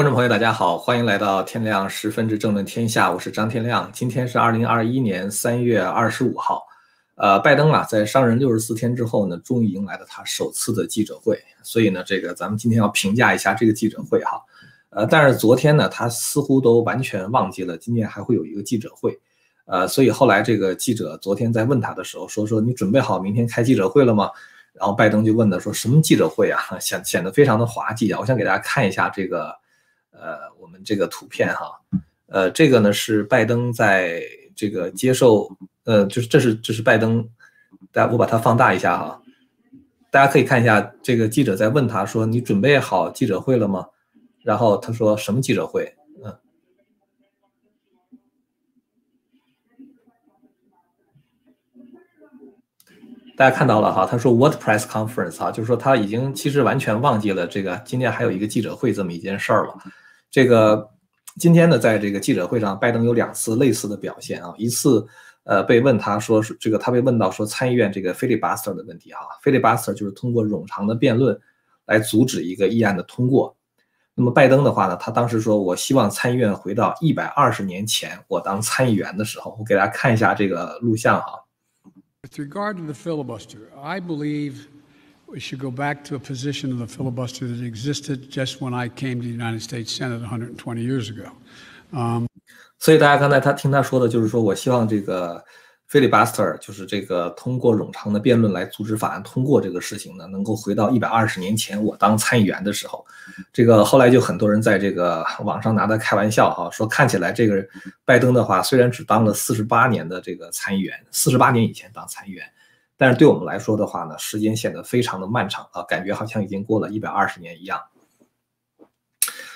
观众朋友，大家好，欢迎来到天亮十分之政论天下，我是张天亮。今天是二零二一年三月二十五号，呃，拜登啊，在上任六十四天之后呢，终于迎来了他首次的记者会。所以呢，这个咱们今天要评价一下这个记者会哈。呃，但是昨天呢，他似乎都完全忘记了今天还会有一个记者会。呃，所以后来这个记者昨天在问他的时候说说你准备好明天开记者会了吗？然后拜登就问他说什么记者会啊？显显得非常的滑稽啊！我想给大家看一下这个。呃，我们这个图片哈，呃，这个呢是拜登在这个接受，呃，就是这是这是拜登，大家我把它放大一下哈，大家可以看一下这个记者在问他说：“你准备好记者会了吗？”然后他说：“什么记者会？”嗯，大家看到了哈，他说 “What press conference” 哈，就是说他已经其实完全忘记了这个今天还有一个记者会这么一件事儿了。这个今天呢，在这个记者会上，拜登有两次类似的表现啊。一次，呃，被问他说是这个，他被问到说参议院这个 filibuster 的问题哈，filibuster 就是通过冗长的辩论来阻止一个议案的通过。那么拜登的话呢，他当时说，我希望参议院回到一百二十年前我当参议员的时候。我给大家看一下这个录像哈。With regard to the filibuster, I believe. We should go back to a position of the filibuster that existed just when I came to the United States Senate 120 years ago. Um, 所以大家刚才他听他说的就是说，我希望这个 filibuster 就是这个通过冗长的辩论来阻止法案通过这个事情呢，能够回到一百二十年前我当参议员的时候。这个后来就很多人在这个网上拿他开玩笑哈，说看起来这个拜登的话虽然只当了四十八年的这个参议员，四十八年以前当参议员。但是对我们来说的话呢，时间显得非常的漫长啊，感觉好像已经过了一百二十年一样。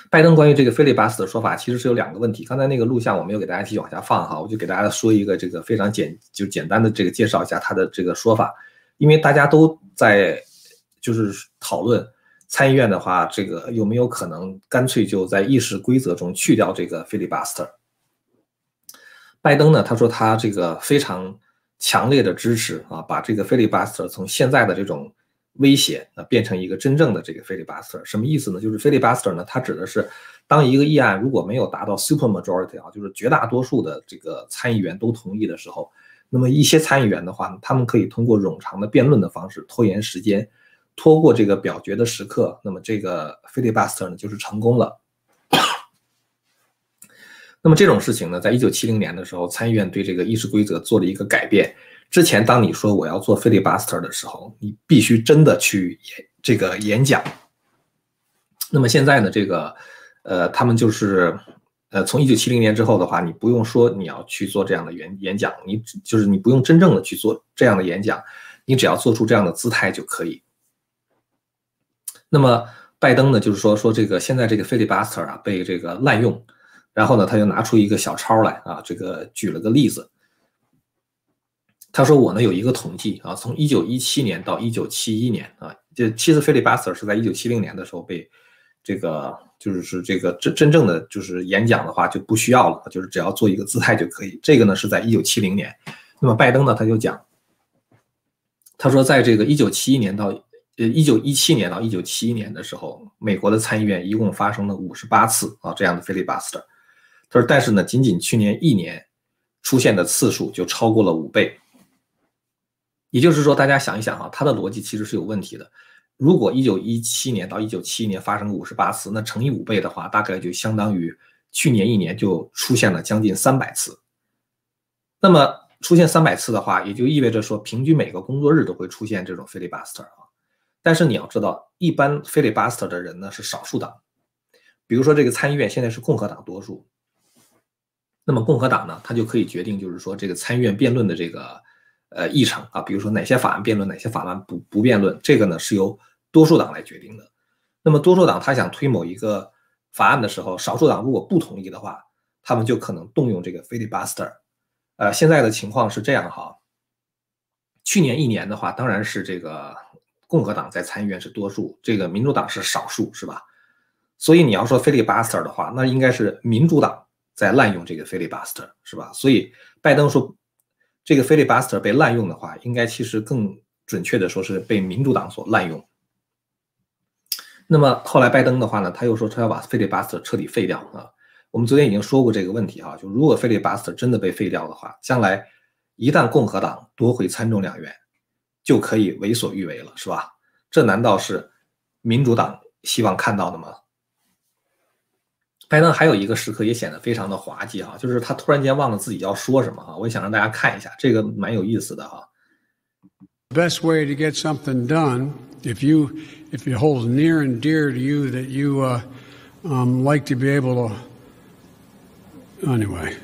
拜登关于这个菲利巴斯的说法，其实是有两个问题。刚才那个录像我没有给大家继续往下放哈，我就给大家说一个这个非常简就简单的这个介绍一下他的这个说法，因为大家都在就是讨论参议院的话，这个有没有可能干脆就在议事规则中去掉这个菲利巴斯特？拜登呢，他说他这个非常。强烈的支持啊，把这个 filibuster 从现在的这种威胁啊，变成一个真正的这个 filibuster，什么意思呢？就是 filibuster 呢，它指的是当一个议案如果没有达到 super majority 啊，就是绝大多数的这个参议员都同意的时候，那么一些参议员的话，他们可以通过冗长的辩论的方式拖延时间，拖过这个表决的时刻，那么这个 filibuster 呢就是成功了。那么这种事情呢，在一九七零年的时候，参议院对这个议事规则做了一个改变。之前，当你说我要做 filibuster 的时候，你必须真的去演这个演讲。那么现在呢，这个呃，他们就是呃，从一九七零年之后的话，你不用说你要去做这样的演演讲，你就是你不用真正的去做这样的演讲，你只要做出这样的姿态就可以。那么拜登呢，就是说说这个现在这个 filibuster 啊，被这个滥用。然后呢，他就拿出一个小抄来啊，这个举了个例子。他说：“我呢有一个统计啊，从一九一七年到一九七一年啊，这其实菲利巴斯特是在一九七零年的时候被这个就是是这个真真正的就是演讲的话就不需要了，就是只要做一个姿态就可以。这个呢是在一九七零年。那么拜登呢他就讲，他说在这个一九七一年到呃一九一七年到一九七一年的时候，美国的参议院一共发生了五十八次啊这样的菲利巴斯特。”他说：“但是呢，仅仅去年一年出现的次数就超过了五倍。也就是说，大家想一想哈，他的逻辑其实是有问题的。如果一九一七年到一九七一年发生五十八次，那乘以五倍的话，大概就相当于去年一年就出现了将近三百次。那么出现三百次的话，也就意味着说，平均每个工作日都会出现这种 filibuster 啊。但是你要知道，一般 filibuster 的人呢是少数党，比如说这个参议院现在是共和党多数。”那么共和党呢，他就可以决定，就是说这个参议院辩论的这个呃议程啊，比如说哪些法案辩论，哪些法案不不辩论，这个呢是由多数党来决定的。那么多数党他想推某一个法案的时候，少数党如果不同意的话，他们就可能动用这个 filibuster。呃，现在的情况是这样哈，去年一年的话，当然是这个共和党在参议院是多数，这个民主党是少数，是吧？所以你要说 filibuster 的话，那应该是民主党。在滥用这个 filibuster 是吧？所以拜登说，这个 filibuster 被滥用的话，应该其实更准确的说是被民主党所滥用。那么后来拜登的话呢，他又说他要把费利巴斯特彻底废掉啊。我们昨天已经说过这个问题哈，就如果费利巴斯特真的被废掉的话，将来一旦共和党夺回参众两院，就可以为所欲为了，是吧？这难道是民主党希望看到的吗？拜登还有一个时刻也显得非常的滑稽哈，就是他突然间忘了自己要说什么哈，我也想让大家看一下，这个蛮有意思的哈。Best way to get something done, if you if it holds near and dear to you that you uh, um, like to be able to. Anyway,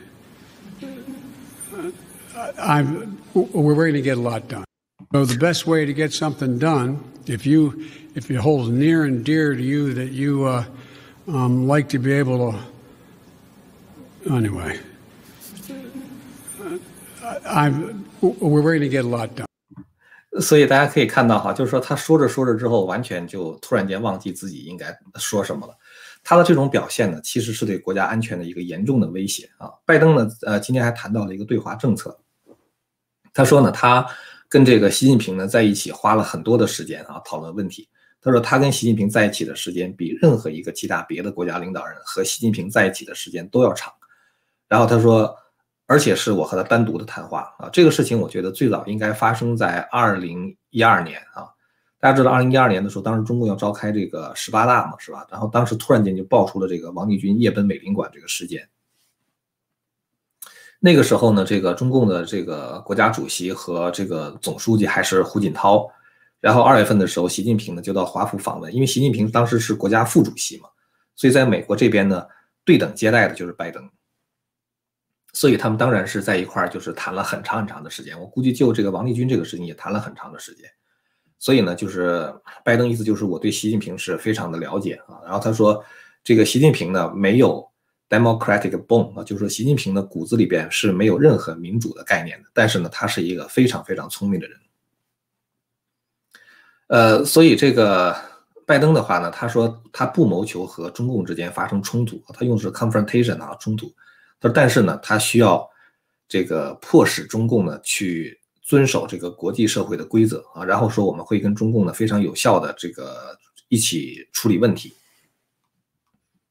I'm we're going to get a lot done. So the best way to get something done, if you if it holds near and dear to you that you. Uh, um, like to be able to. Anyway, I'm we're going to get a lot done. 所以大家可以看到哈，就是说他说着说着之后，完全就突然间忘记自己应该说什么了。他的这种表现呢，其实是对国家安全的一个严重的威胁啊。拜登呢，呃，今天还谈到了一个对华政策。他说呢，他跟这个习近平呢在一起花了很多的时间啊，讨论问题。他说，他跟习近平在一起的时间比任何一个其他别的国家领导人和习近平在一起的时间都要长。然后他说，而且是我和他单独的谈话啊。这个事情我觉得最早应该发生在二零一二年啊。大家知道，二零一二年的时候，当时中共要召开这个十八大嘛，是吧？然后当时突然间就爆出了这个王立军夜奔美领馆这个事件。那个时候呢，这个中共的这个国家主席和这个总书记还是胡锦涛。然后二月份的时候，习近平呢就到华府访问，因为习近平当时是国家副主席嘛，所以在美国这边呢，对等接待的就是拜登，所以他们当然是在一块儿，就是谈了很长很长的时间。我估计就这个王立军这个事情也谈了很长的时间，所以呢，就是拜登意思就是我对习近平是非常的了解啊。然后他说，这个习近平呢没有 democratic bone 啊，就是说习近平的骨子里边是没有任何民主的概念的，但是呢，他是一个非常非常聪明的人。呃，所以这个拜登的话呢，他说他不谋求和中共之间发生冲突，他用的是 confrontation 啊，冲突。他说，但是呢，他需要这个迫使中共呢去遵守这个国际社会的规则啊，然后说我们会跟中共呢非常有效的这个一起处理问题。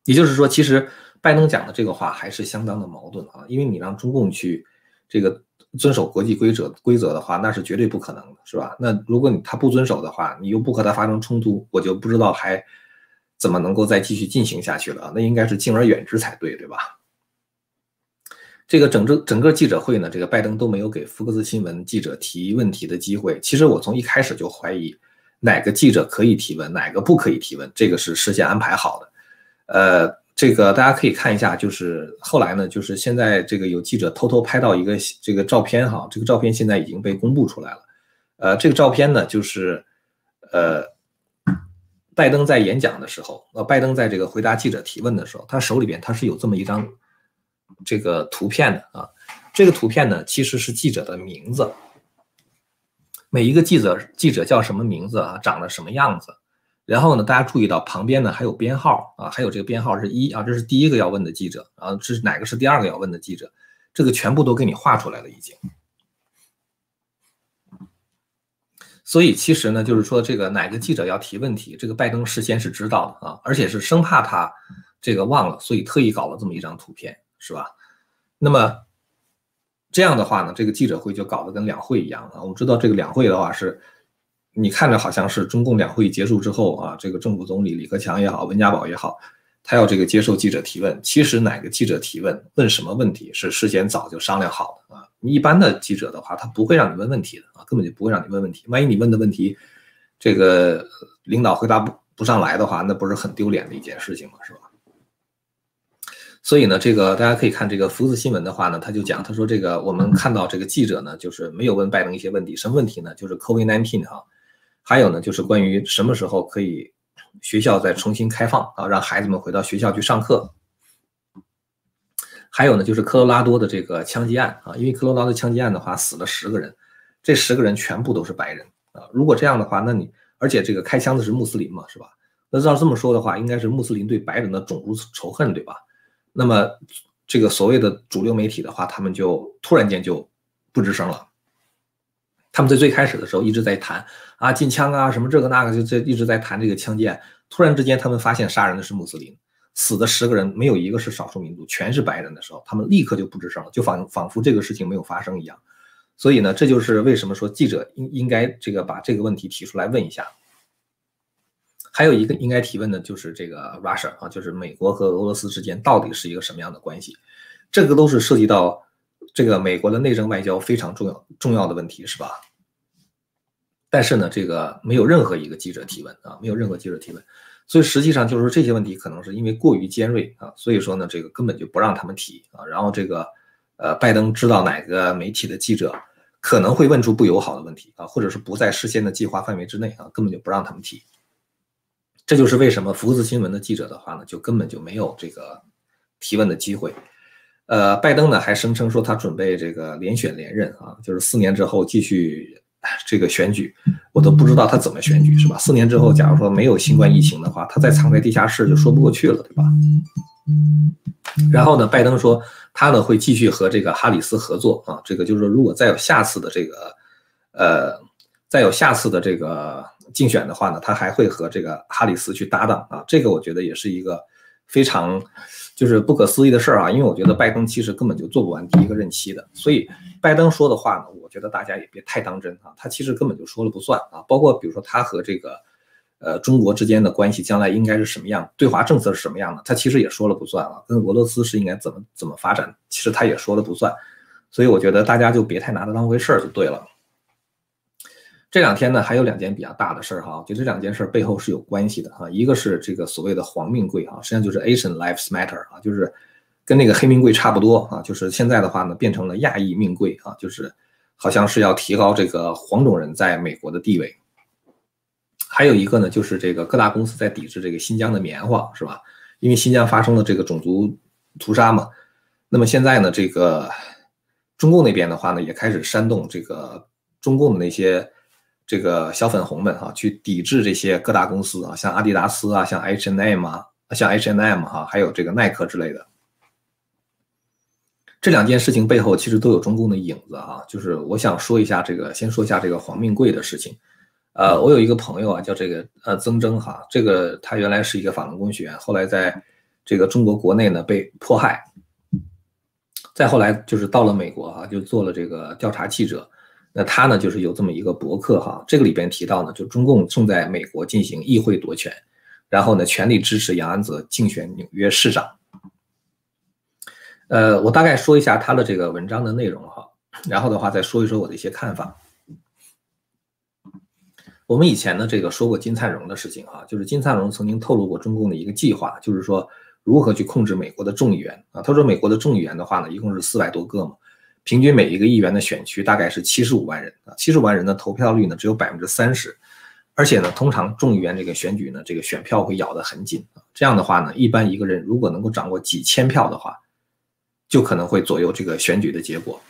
也就是说，其实拜登讲的这个话还是相当的矛盾啊，因为你让中共去这个。遵守国际规则规则的话，那是绝对不可能的，是吧？那如果你他不遵守的话，你又不和他发生冲突，我就不知道还怎么能够再继续进行下去了。那应该是敬而远之才对，对吧？这个整个整个记者会呢，这个拜登都没有给福克斯新闻记者提问题的机会。其实我从一开始就怀疑哪个记者可以提问，哪个不可以提问，这个是事先安排好的。呃。这个大家可以看一下，就是后来呢，就是现在这个有记者偷偷拍到一个这个照片哈，这个照片现在已经被公布出来了。呃，这个照片呢，就是呃，拜登在演讲的时候，呃，拜登在这个回答记者提问的时候，他手里边他是有这么一张这个图片的啊。这个图片呢，其实是记者的名字，每一个记者记者叫什么名字啊，长得什么样子。然后呢，大家注意到旁边呢还有编号啊，还有这个编号是一啊，这是第一个要问的记者啊，这是哪个是第二个要问的记者，这个全部都给你画出来了已经。所以其实呢，就是说这个哪个记者要提问题，这个拜登事先是知道的啊，而且是生怕他这个忘了，所以特意搞了这么一张图片，是吧？那么这样的话呢，这个记者会就搞得跟两会一样啊。我们知道这个两会的话是。你看着好像是中共两会结束之后啊，这个政府总理李克强也好，温家宝也好，他要这个接受记者提问。其实哪个记者提问，问什么问题，是事先早就商量好的啊。一般的记者的话，他不会让你问问题的啊，根本就不会让你问问题。万一你问的问题，这个领导回答不不上来的话，那不是很丢脸的一件事情吗？是吧？所以呢，这个大家可以看这个福斯新闻的话呢，他就讲，他说这个我们看到这个记者呢，就是没有问拜登一些问题，什么问题呢？就是 COVID-19 哈。还有呢，就是关于什么时候可以学校再重新开放啊，让孩子们回到学校去上课。还有呢，就是科罗拉多的这个枪击案啊，因为科罗拉多枪击案的话死了十个人，这十个人全部都是白人啊。如果这样的话，那你而且这个开枪的是穆斯林嘛，是吧？那照这么说的话，应该是穆斯林对白人的种族仇恨，对吧？那么这个所谓的主流媒体的话，他们就突然间就不吱声了。他们在最开始的时候一直在谈啊禁枪啊什么这个那个，就这一直在谈这个枪击案。突然之间他们发现杀人的是穆斯林，死的十个人没有一个是少数民族，全是白人的时候，他们立刻就不吱声了，就仿仿佛这个事情没有发生一样。所以呢，这就是为什么说记者应应该这个把这个问题提出来问一下。还有一个应该提问的就是这个 Russia 啊，就是美国和俄罗斯之间到底是一个什么样的关系？这个都是涉及到这个美国的内政外交非常重要重要的问题，是吧？但是呢，这个没有任何一个记者提问啊，没有任何记者提问，所以实际上就是说这些问题可能是因为过于尖锐啊，所以说呢，这个根本就不让他们提啊。然后这个呃，拜登知道哪个媒体的记者。可能会问出不友好的问题啊，或者是不在事先的计划范围之内啊，根本就不让他们提。这就是为什么福斯新闻的记者的话呢，就根本就没有这个提问的机会。呃，拜登呢还声称说他准备这个连选连任啊，就是四年之后继续这个选举。我都不知道他怎么选举是吧？四年之后，假如说没有新冠疫情的话，他再藏在地下室就说不过去了，对吧？然后呢，拜登说他呢会继续和这个哈里斯合作啊，这个就是说如果再有下次的这个，呃，再有下次的这个竞选的话呢，他还会和这个哈里斯去搭档啊，这个我觉得也是一个非常就是不可思议的事儿啊，因为我觉得拜登其实根本就做不完第一个任期的，所以拜登说的话呢，我觉得大家也别太当真啊，他其实根本就说了不算啊，包括比如说他和这个。呃，中国之间的关系将来应该是什么样？对华政策是什么样的？他其实也说了不算啊。跟俄罗斯是应该怎么怎么发展？其实他也说了不算。所以我觉得大家就别太拿它当回事儿就对了。这两天呢，还有两件比较大的事儿哈，就这两件事背后是有关系的哈。一个是这个所谓的黄命贵啊，实际上就是 Asian Lives Matter 啊，就是跟那个黑命贵差不多啊，就是现在的话呢，变成了亚裔命贵啊，就是好像是要提高这个黄种人在美国的地位。还有一个呢，就是这个各大公司在抵制这个新疆的棉花，是吧？因为新疆发生了这个种族屠杀嘛。那么现在呢，这个中共那边的话呢，也开始煽动这个中共的那些这个小粉红们哈，去抵制这些各大公司啊，像阿迪达斯啊，像 H&M 啊，像 H&M 哈，还有这个耐克之类的。这两件事情背后其实都有中共的影子啊。就是我想说一下这个，先说一下这个黄命贵的事情。呃，我有一个朋友啊，叫这个呃曾征哈，这个他原来是一个法轮功学员，后来在这个中国国内呢被迫害，再后来就是到了美国啊，就做了这个调查记者。那他呢就是有这么一个博客哈，这个里边提到呢，就中共正在美国进行议会夺权，然后呢全力支持杨安泽竞选纽约市长。呃，我大概说一下他的这个文章的内容哈，然后的话再说一说我的一些看法。我们以前呢，这个说过金灿荣的事情啊，就是金灿荣曾经透露过中共的一个计划，就是说如何去控制美国的众议员啊。他说美国的众议员的话呢，一共是四百多个嘛，平均每一个议员的选区大概是七十五万人啊，七十五万人的投票率呢只有百分之三十，而且呢，通常众议员这个选举呢，这个选票会咬得很紧。这样的话呢，一般一个人如果能够掌握几千票的话，就可能会左右这个选举的结果。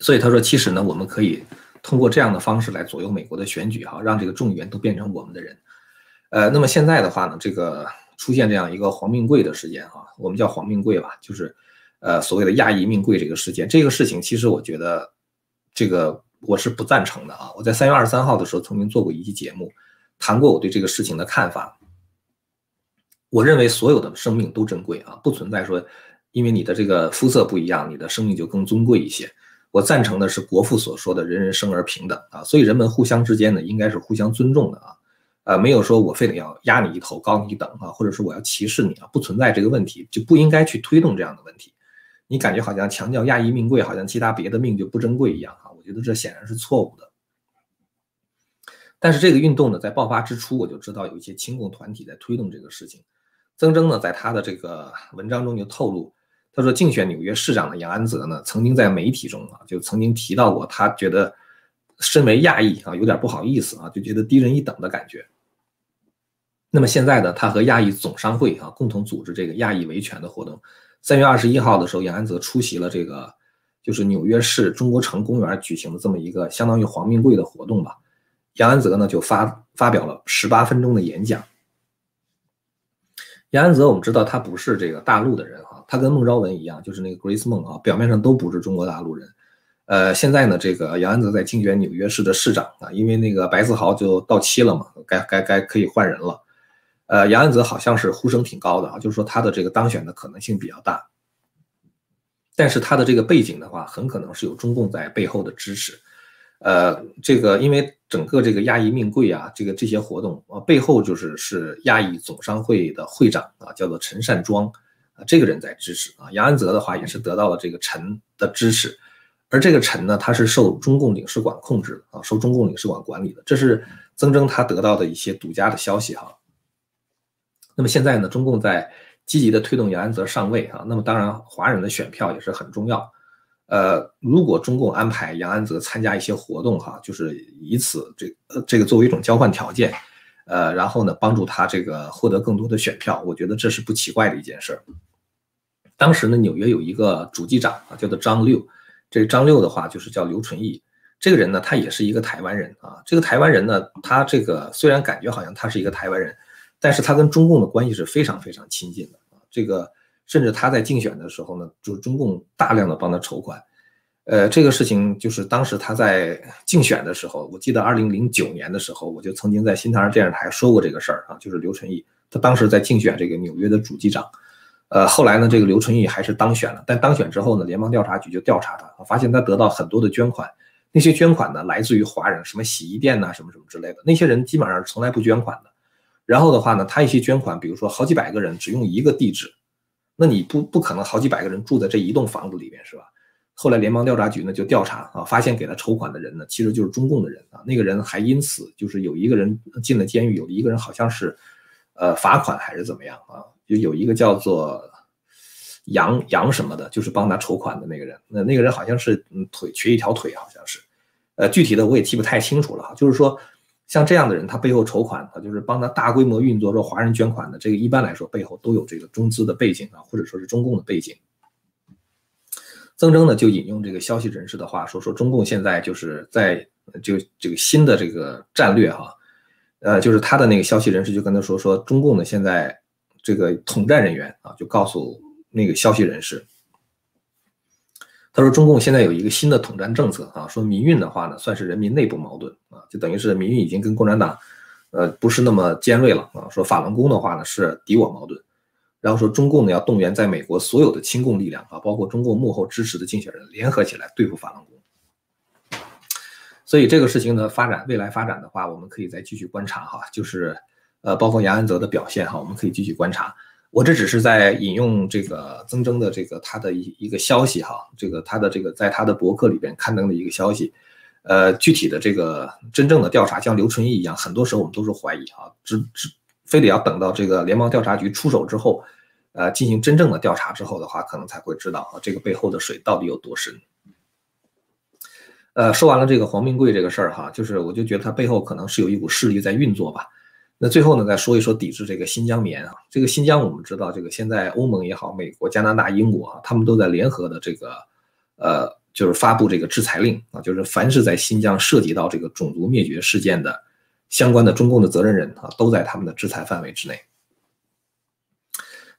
所以他说，其实呢，我们可以。通过这样的方式来左右美国的选举，哈，让这个众议员都变成我们的人。呃，那么现在的话呢，这个出现这样一个黄命贵的事件，哈，我们叫黄命贵吧，就是呃所谓的亚裔命贵这个事件。这个事情其实我觉得，这个我是不赞成的啊。我在三月二十三号的时候曾经做过一期节目，谈过我对这个事情的看法。我认为所有的生命都珍贵啊，不存在说因为你的这个肤色不一样，你的生命就更尊贵一些。我赞成的是国父所说的“人人生而平等”啊，所以人们互相之间呢，应该是互相尊重的啊，呃，没有说我非得要压你一头、高你一等啊，或者说我要歧视你啊，不存在这个问题，就不应该去推动这样的问题。你感觉好像强调亚裔命贵，好像其他别的命就不珍贵一样啊，我觉得这显然是错误的。但是这个运动呢，在爆发之初，我就知道有一些亲共团体在推动这个事情。曾铮呢，在他的这个文章中就透露。他说，竞选纽约市长的杨安泽呢，曾经在媒体中啊，就曾经提到过，他觉得身为亚裔啊，有点不好意思啊，就觉得低人一等的感觉。那么现在呢，他和亚裔总商会啊，共同组织这个亚裔维权的活动。三月二十一号的时候，杨安泽出席了这个，就是纽约市中国城公园举行的这么一个相当于黄命贵的活动吧。杨安泽呢，就发发表了十八分钟的演讲。杨安泽，我们知道他不是这个大陆的人哈，他跟孟昭文一样，就是那个 Grace 孟啊，表面上都不是中国大陆人，呃，现在呢，这个杨安泽在竞选纽约市的市长啊，因为那个白思豪就到期了嘛，该该该可以换人了。呃，杨安泽好像是呼声挺高的啊，就是说他的这个当选的可能性比较大。但是他的这个背景的话，很可能是有中共在背后的支持。呃，这个因为整个这个亚裔命贵啊，这个这些活动啊，背后就是是亚裔总商会的会长啊，叫做陈善庄啊，这个人在支持啊。杨安泽的话也是得到了这个陈的支持。而这个陈呢，他是受中共领事馆控制的啊，受中共领事馆管理的，这是曾铮他得到的一些独家的消息哈。那么现在呢，中共在积极的推动杨安泽上位啊，那么当然华人的选票也是很重要。呃，如果中共安排杨安泽参加一些活动哈，就是以此这呃这个作为一种交换条件，呃，然后呢帮助他这个获得更多的选票，我觉得这是不奇怪的一件事儿。当时呢，纽约有一个主机长啊，叫做张六。这个张六的话就是叫刘纯义，这个人呢，他也是一个台湾人啊。这个台湾人呢，他这个虽然感觉好像他是一个台湾人，但是他跟中共的关系是非常非常亲近的啊。这个甚至他在竞选的时候呢，就是中共大量的帮他筹款。呃，这个事情就是当时他在竞选的时候，我记得二零零九年的时候，我就曾经在新唐人电视台说过这个事儿啊，就是刘纯义，他当时在竞选这个纽约的主机长。呃，后来呢，这个刘春义还是当选了，但当选之后呢，联邦调查局就调查他，发现他得到很多的捐款，那些捐款呢来自于华人，什么洗衣店呐，什么什么之类的，那些人基本上从来不捐款的。然后的话呢，他一些捐款，比如说好几百个人只用一个地址，那你不不可能好几百个人住在这一栋房子里面是吧？后来联邦调查局呢就调查啊，发现给他筹款的人呢其实就是中共的人啊，那个人还因此就是有一个人进了监狱，有一个人好像是呃罚款还是怎么样啊？就有一个叫做杨杨什么的，就是帮他筹款的那个人。那那个人好像是嗯腿缺一条腿，好像是，呃具体的我也记不太清楚了哈。就是说像这样的人，他背后筹款啊，就是帮他大规模运作说华人捐款的，这个一般来说背后都有这个中资的背景啊，或者说是中共的背景。曾铮呢就引用这个消息人士的话说，说中共现在就是在就这个新的这个战略哈，呃就是他的那个消息人士就跟他说说中共呢现在。这个统战人员啊，就告诉那个消息人士，他说中共现在有一个新的统战政策啊，说民运的话呢，算是人民内部矛盾啊，就等于是民运已经跟共产党，呃，不是那么尖锐了啊。说法轮功的话呢是敌我矛盾，然后说中共呢要动员在美国所有的亲共力量啊，包括中共幕后支持的竞选人联合起来对付法轮功。所以这个事情的发展，未来发展的话，我们可以再继续观察哈，就是。呃，包括杨安泽的表现哈，我们可以继续观察。我这只是在引用这个曾铮的这个他的一一个消息哈，这个他的这个在他的博客里边刊登的一个消息。呃，具体的这个真正的调查，像刘春义一样，很多时候我们都是怀疑哈，只只非得要等到这个联邦调查局出手之后，呃，进行真正的调查之后的话，可能才会知道啊，这个背后的水到底有多深。呃，说完了这个黄明贵这个事儿哈，就是我就觉得他背后可能是有一股势力在运作吧。那最后呢，再说一说抵制这个新疆棉啊。这个新疆我们知道，这个现在欧盟也好，美国、加拿大、英国啊，他们都在联合的这个，呃，就是发布这个制裁令啊，就是凡是在新疆涉及到这个种族灭绝事件的相关的中共的责任人啊，都在他们的制裁范围之内。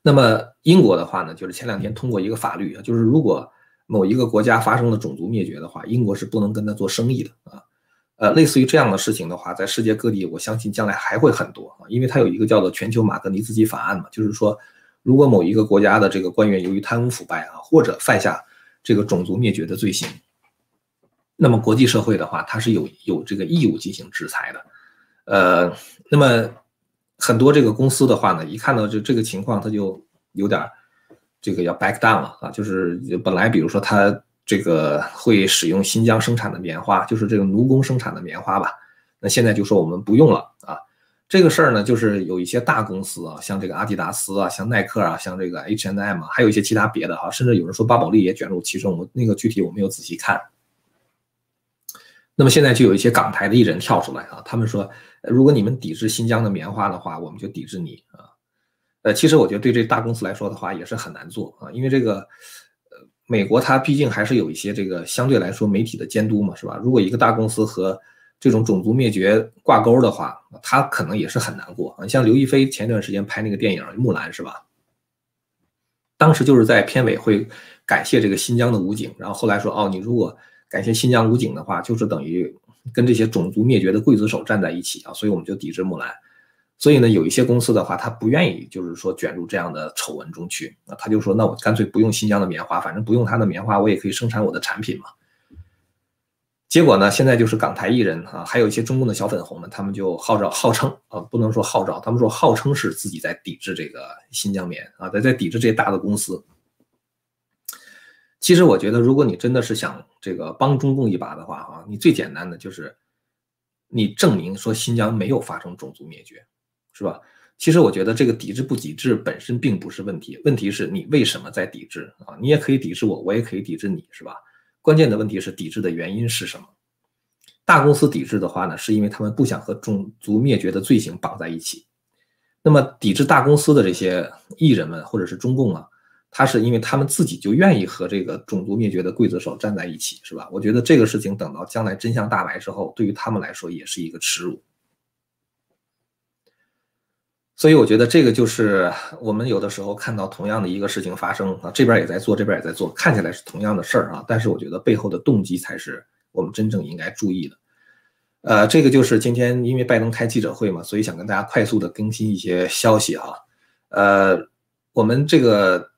那么英国的话呢，就是前两天通过一个法律啊，就是如果某一个国家发生了种族灭绝的话，英国是不能跟他做生意的啊。呃，类似于这样的事情的话，在世界各地，我相信将来还会很多啊，因为它有一个叫做全球马格尼茨基法案嘛，就是说，如果某一个国家的这个官员由于贪污腐败啊，或者犯下这个种族灭绝的罪行，那么国际社会的话，它是有有这个义务进行制裁的。呃，那么很多这个公司的话呢，一看到这这个情况，他就有点这个要 back down 了啊，就是本来比如说他。这个会使用新疆生产的棉花，就是这个奴工生产的棉花吧？那现在就说我们不用了啊。这个事儿呢，就是有一些大公司啊，像这个阿迪达斯啊，像耐克啊，像这个 H&M 啊，还有一些其他别的哈，甚至有人说巴宝莉也卷入其中。我那个具体我没有仔细看。那么现在就有一些港台的艺人跳出来啊，他们说，如果你们抵制新疆的棉花的话，我们就抵制你啊。呃，其实我觉得对这大公司来说的话，也是很难做啊，因为这个。美国它毕竟还是有一些这个相对来说媒体的监督嘛，是吧？如果一个大公司和这种种族灭绝挂钩的话，他可能也是很难过啊。像刘亦菲前段时间拍那个电影《木兰》，是吧？当时就是在片尾会感谢这个新疆的武警，然后后来说哦，你如果感谢新疆武警的话，就是等于跟这些种族灭绝的刽子手站在一起啊，所以我们就抵制木兰。所以呢，有一些公司的话，他不愿意就是说卷入这样的丑闻中去，那他就说，那我干脆不用新疆的棉花，反正不用他的棉花，我也可以生产我的产品嘛。结果呢，现在就是港台艺人啊，还有一些中共的小粉红们，他们就号召、号称啊，不能说号召，他们说号称是自己在抵制这个新疆棉啊，在在抵制这些大的公司。其实我觉得，如果你真的是想这个帮中共一把的话啊，你最简单的就是你证明说新疆没有发生种族灭绝，是吧？其实我觉得这个抵制不抵制本身并不是问题，问题是你为什么在抵制啊？你也可以抵制我，我也可以抵制你，是吧？关键的问题是抵制的原因是什么？大公司抵制的话呢，是因为他们不想和种族灭绝的罪行绑在一起。那么抵制大公司的这些艺人们或者是中共啊？他是因为他们自己就愿意和这个种族灭绝的刽子手站在一起，是吧？我觉得这个事情等到将来真相大白之后，对于他们来说也是一个耻辱。所以我觉得这个就是我们有的时候看到同样的一个事情发生啊，这边也在做，这边也在做，看起来是同样的事儿啊，但是我觉得背后的动机才是我们真正应该注意的。呃，这个就是今天因为拜登开记者会嘛，所以想跟大家快速的更新一些消息哈。呃，我们这个。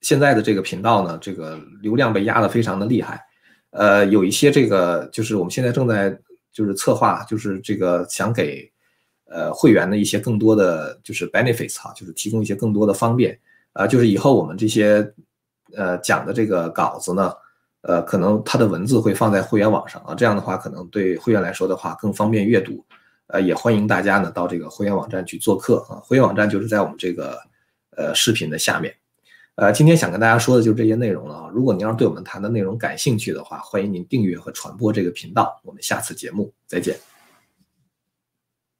现在的这个频道呢，这个流量被压得非常的厉害，呃，有一些这个就是我们现在正在就是策划，就是这个想给呃会员的一些更多的就是 benefits 哈，就是提供一些更多的方便，啊，就是以后我们这些呃讲的这个稿子呢，呃，可能它的文字会放在会员网上啊，这样的话可能对会员来说的话更方便阅读，呃，也欢迎大家呢到这个会员网站去做客啊，会员网站就是在我们这个呃视频的下面。呃，今天想跟大家说的就是这些内容了啊。如果您要是对我们谈的内容感兴趣的话，欢迎您订阅和传播这个频道。我们下次节目再见。